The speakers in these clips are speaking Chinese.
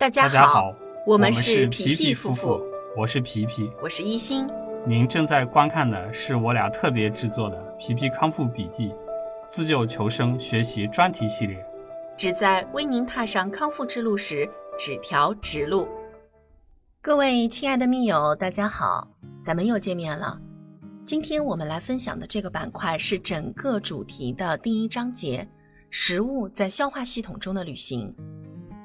大家大家好，我们是是皮皮皮夫妇，我是皮皮。我是一心。您正在观看的是我俩特别制作的《皮皮康复笔记》自救求生学习专题系列。旨在为您踏上康复之路时指条直路。各位亲爱的密友，大家好，咱们又见面了。今天我们来分享的这个板块是整个主题的第一章节——食物在消化系统中的旅行。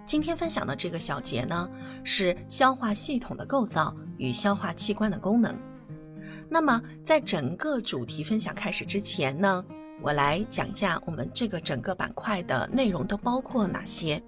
今天分享的这个小节呢，是消化系统的构造与消化器官的功能。那么，在整个主题分享开始之前呢，我来讲一下我们这个整个板块的内容都包括哪些。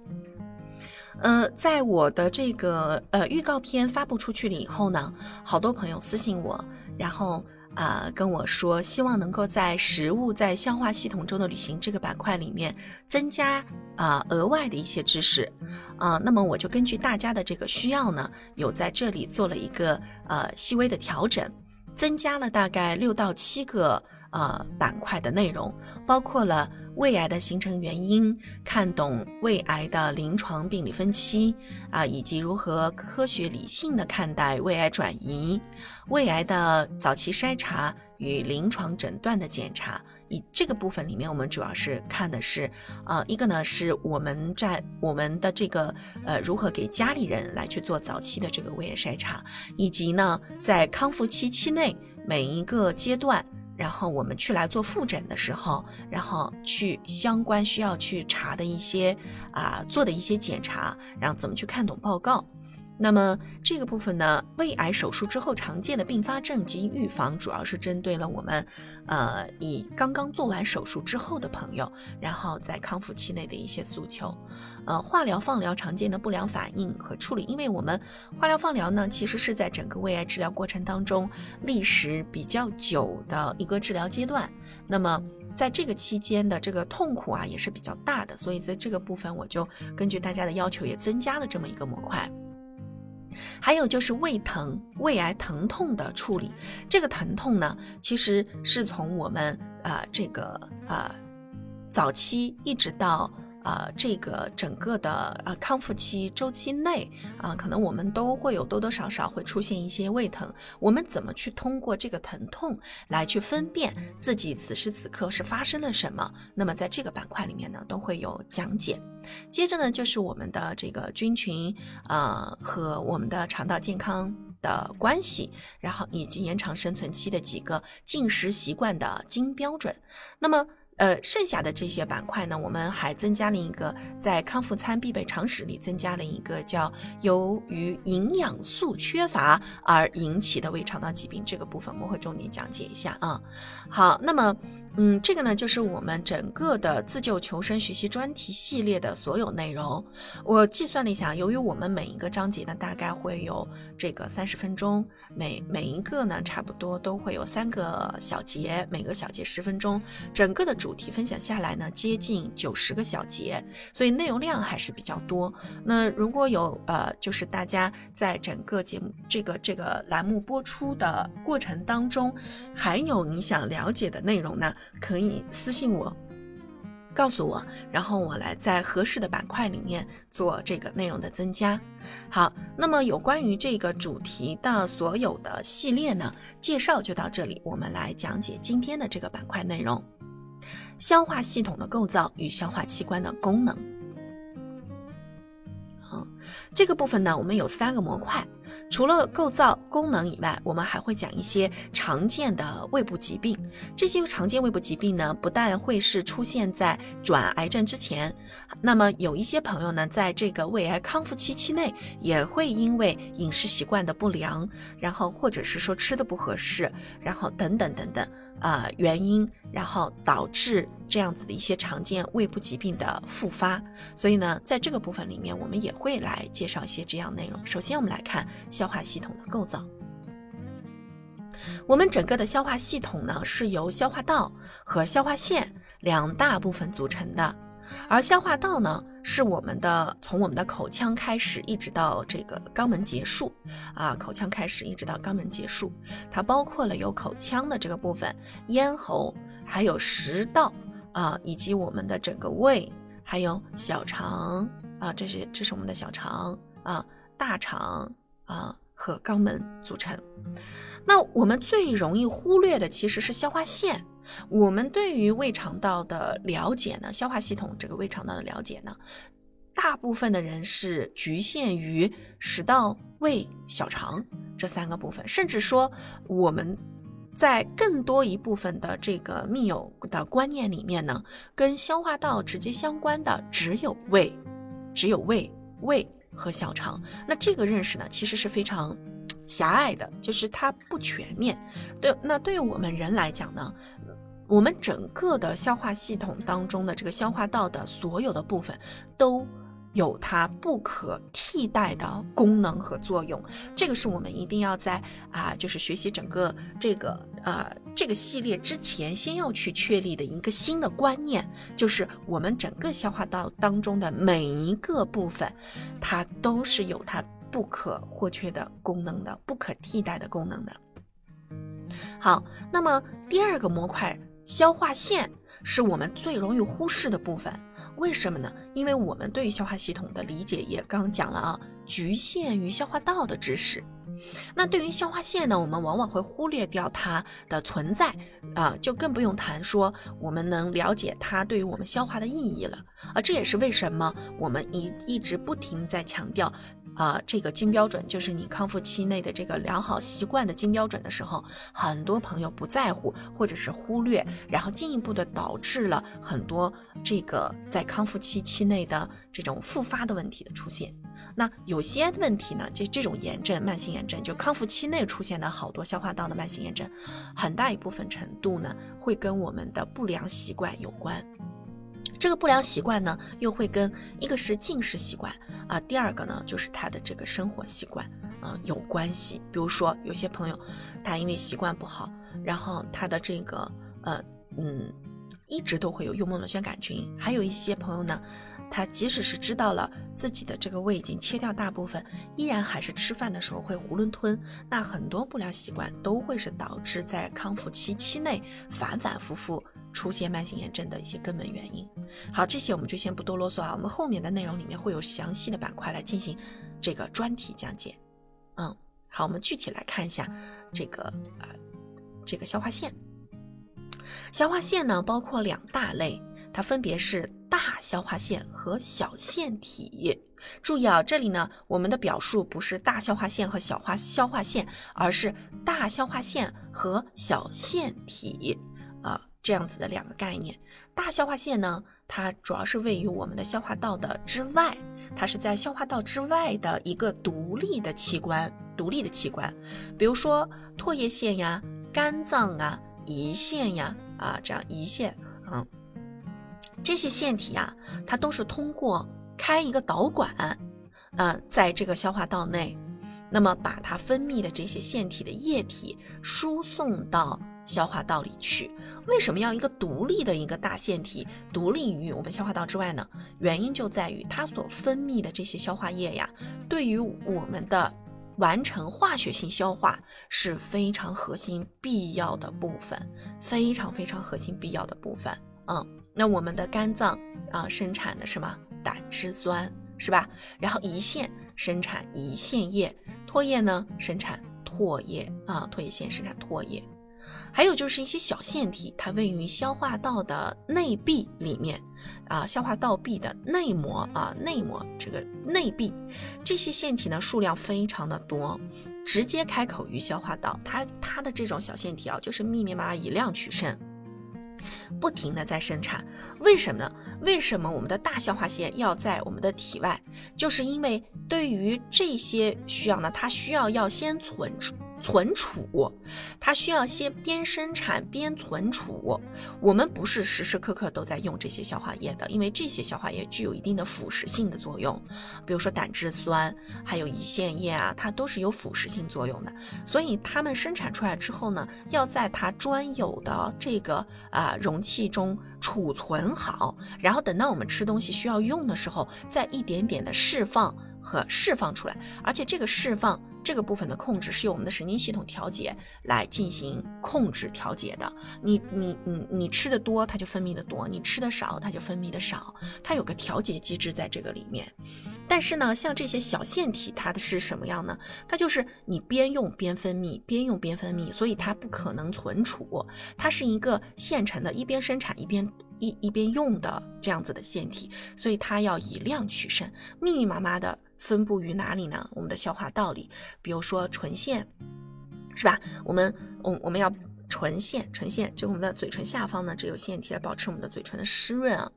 呃，在我的这个呃预告片发布出去了以后呢，好多朋友私信我，然后啊、跟我说，希望能够在食物在消化系统中的旅行这个板块里面增加啊、额外的一些知识。啊、那么我就根据大家的这个需要呢，有在这里做了一个呃细微的调整，增加了大概六到七个呃板块的内容，包括了胃癌的形成原因，看懂胃癌的临床病理分期啊、以及如何科学理性的看待胃癌转移，胃癌的早期筛查与临床诊断的检查。以这个部分里面，我们主要是看的是，呃，一个呢是我们在我们的这个呃如何给家里人来去做早期的这个胃癌筛查，以及呢在康复期期内每一个阶段，然后我们去来做复诊的时候，然后去相关需要去查的一些啊、做的一些检查，然后怎么去看懂报告。那么这个部分呢，胃癌手术之后常见的并发症及预防，主要是针对了我们，呃，以刚刚做完手术之后的朋友，然后在康复期内的一些诉求，呃，化疗、放疗常见的不良反应和处理，因为我们化疗、放疗呢，其实是在整个胃癌治疗过程当中历时比较久的一个治疗阶段，那么。在这个期间的这个痛苦啊，也是比较大的，所以在这个部分，我就根据大家的要求，也增加了这么一个模块。还有就是胃疼、胃癌疼痛的处理，这个疼痛呢，其实是从我们啊这个啊早期一直到呃这个整个的呃康复期周期内啊、可能我们都会有多多少少会出现一些胃疼。我们怎么去通过这个疼痛来去分辨自己此时此刻是发生了什么？那么在这个板块里面呢，都会有讲解。接着呢，就是我们的这个菌群，呃，和我们的肠道健康的关系，然后以及延长生存期的几个进食习惯的金标准。那么，呃，剩下的这些板块呢，我们还增加了一个在康复餐必备常识里增加了一个叫由于营养素缺乏而引起的胃肠道疾病这个部分，我们会重点讲解一下啊。好，那么。嗯，这个呢就是我们整个的自救求生学习专题系列的所有内容。我计算了一下，由于我们每一个章节呢大概会有这个三十分钟，每每一个呢差不多都会有三个小节，每个小节十分钟，整个的主题分享下来呢接近九十个小节，所以内容量还是比较多。那如果有呃，就是大家在整个节目这个这个栏目播出的过程当中，还有你想了解的内容呢？可以私信我，告诉我，然后我来在合适的板块里面做这个内容的增加。好，那么有关于这个主题的所有的系列呢，介绍就到这里，我们来讲解今天的这个板块内容：消化系统的构造与消化器官的功能。好，这个部分呢，我们有三个模块。除了构造功能以外，我们还会讲一些常见的胃部疾病。这些常见胃部疾病呢，不但会是出现在转癌症之前，那么有一些朋友呢，在这个胃癌康复期期内，也会因为饮食习惯的不良，然后或者是说吃的不合适，然后等等等等。呃，原因，然后导致这样子的一些常见胃部疾病的复发，所以呢，在这个部分里面，我们也会来介绍一些这样内容。首先，我们来看消化系统的构造。我们整个的消化系统呢，是由消化道和消化腺两大部分组成的。而消化道呢，是我们的从我们的口腔开始，一直到这个肛门结束，啊，口腔开始一直到肛门结束，它包括了有口腔的这个部分、咽喉，还有食道啊，以及我们的整个胃，还有小肠啊，这是这是我们的小肠啊、大肠啊和肛门组成。那我们最容易忽略的其实是消化腺。我们对于胃肠道的了解呢，消化系统这个胃肠道的了解呢，大部分的人是局限于食道、胃、小肠这三个部分，甚至说我们在更多一部分的这个密友的观念里面呢，跟消化道直接相关的只有胃，只有胃、胃和小肠。那这个认识呢，其实是非常。狭隘的，就是它不全面。对，那对于我们人来讲呢，我们整个的消化系统当中的这个消化道的所有的部分，都有它不可替代的功能和作用。这个是我们一定要在啊，就是学习整个这个呃这个系列之前，先要去确立的一个新的观念，就是我们整个消化道当中的每一个部分，它都是有它。不可或缺的功能的，不可替代的功能的。好，那么第二个模块消化腺是我们最容易忽视的部分，为什么呢？因为我们对于消化系统的理解也刚讲了啊，局限于消化道的知识。那对于消化腺呢，我们往往会忽略掉它的存在啊，就更不用谈说我们能了解它对于我们消化的意义了啊。这也是为什么我们一一直不停在强调。啊，这个金标准就是你康复期内的这个良好习惯的金标准的时候，很多朋友不在乎或者是忽略，然后进一步的导致了很多这个在康复期期内的这种复发的问题的出现。那有些问题呢，这这种炎症、慢性炎症，就康复期内出现的好多消化道的慢性炎症，很大一部分程度呢，会跟我们的不良习惯有关。这个不良习惯呢，又会跟一个是进食习惯啊，第二个呢就是他的这个生活习惯啊有关系。比如说有些朋友，他因为习惯不好，然后他的这个呃嗯，一直都会有幽门螺旋杆菌。还有一些朋友呢，他即使是知道了自己的这个胃已经切掉大部分，依然还是吃饭的时候会囫囵吞。那很多不良习惯都会是导致在康复期期内反反复复。出现慢性炎症的一些根本原因。好，这些我们就先不多啰嗦啊，我们后面的内容里面会有详细的板块来进行这个专题讲解。嗯，好，我们具体来看一下这个呃这个消化腺。消化腺呢包括两大类，它分别是大消化腺和小腺体。注意啊，这里呢我们的表述不是大消化腺和小化消化腺，而是大消化腺和小腺体。这样子的两个概念，大消化腺呢，它主要是位于我们的消化道的之外，它是在消化道之外的一个独立的器官，独立的器官，比如说唾液腺呀、肝脏啊、胰腺呀啊这样胰腺，嗯，这些腺体啊，它都是通过开一个导管，啊，在这个消化道内，那么把它分泌的这些腺体的液体输送到消化道里去。为什么要一个独立的一个大腺体独立于我们消化道之外呢？原因就在于它所分泌的这些消化液呀，对于我们的完成化学性消化是非常核心必要的部分，非常非常核心必要的部分。嗯，那我们的肝脏啊生产的什么胆汁酸是吧？然后胰腺生产胰腺液，唾液呢生产唾液啊，唾液腺生产唾液。还有就是一些小腺体，它位于消化道的内壁里面，啊，消化道壁的内膜啊，内膜这个内壁，这些腺体呢数量非常的多，直接开口于消化道，它它的这种小腺体啊，就是密密麻麻以量取胜，不停的在生产。为什么呢？为什么我们的大消化腺要在我们的体外？就是因为对于这些需要呢，它需要要先存储。存储，它需要先边生产边存储。我们不是时时刻刻都在用这些消化液的，因为这些消化液具有一定的腐蚀性的作用。比如说胆汁酸，还有胰腺液啊，它都是有腐蚀性作用的。所以它们生产出来之后呢，要在它专有的这个啊容器中储存好，然后等到我们吃东西需要用的时候，再一点点的释放和释放出来。而且这个释放。这个部分的控制是由我们的神经系统调节来进行控制调节的。你你你你吃的多，它就分泌的多；你吃的少，它就分泌的少。它有个调节机制在这个里面。但是呢，像这些小腺体，它的是什么样呢？它就是你边用边分泌，边用边分泌，所以它不可能存储，它是一个现成的，一边生产一边一一边用的这样子的腺体，所以它要以量取胜，密密麻麻的分布于哪里呢？我们的消化道里，比如说唇腺，是吧？我们我我们要唇腺，唇腺就我们的嘴唇下方呢，只有腺体来保持我们的嘴唇的湿润啊。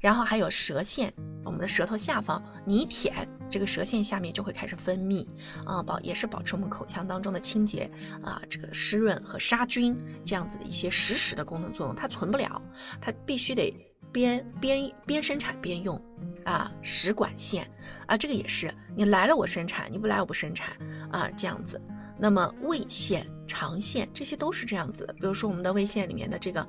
然后还有舌腺，我们的舌头下方，你一舔，这个舌腺下面就会开始分泌啊，保也是保持我们口腔当中的清洁啊，这个湿润和杀菌这样子的一些实时的功能作用，它存不了，它必须得边边边生产边用啊，食管腺啊，这个也是你来了我生产，你不来我不生产啊，这样子。那么胃腺、肠腺这些都是这样子的，比如说我们的胃腺里面的这个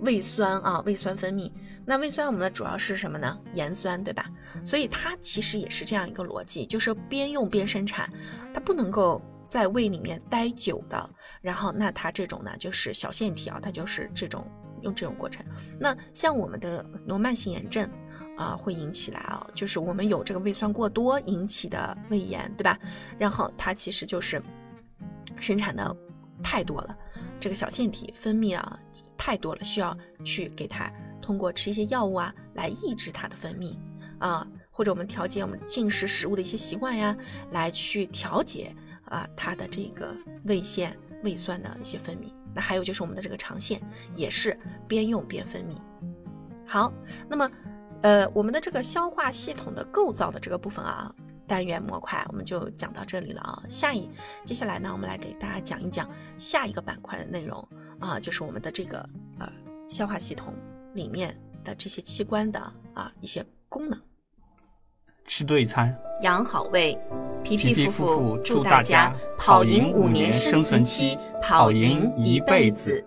胃酸啊，胃酸分泌。那胃酸我们的主要是什么呢？盐酸，对吧？所以它其实也是这样一个逻辑，就是边用边生产，它不能够在胃里面待久的。然后，那它这种呢，就是小腺体啊，它就是这种用这种过程。那像我们的罗慢性炎症啊，会引起来啊，就是我们有这个胃酸过多引起的胃炎，对吧？然后它其实就是生产的太多了，这个小腺体分泌啊太多了，需要去给它。通过吃一些药物啊，来抑制它的分泌啊，或者我们调节我们进食食物的一些习惯呀，来去调节啊它的这个胃腺胃酸的一些分泌。那还有就是我们的这个肠腺也是边用边分泌。好，那么呃我们的这个消化系统的构造的这个部分啊，单元模块我们就讲到这里了啊。下一接下来呢，我们来给大家讲一讲下一个板块的内容啊，就是我们的这个呃消化系统。里面的这些器官的啊一些功能，吃对餐，养好胃。皮皮夫妇祝大家跑赢五年生存期，跑赢一辈子。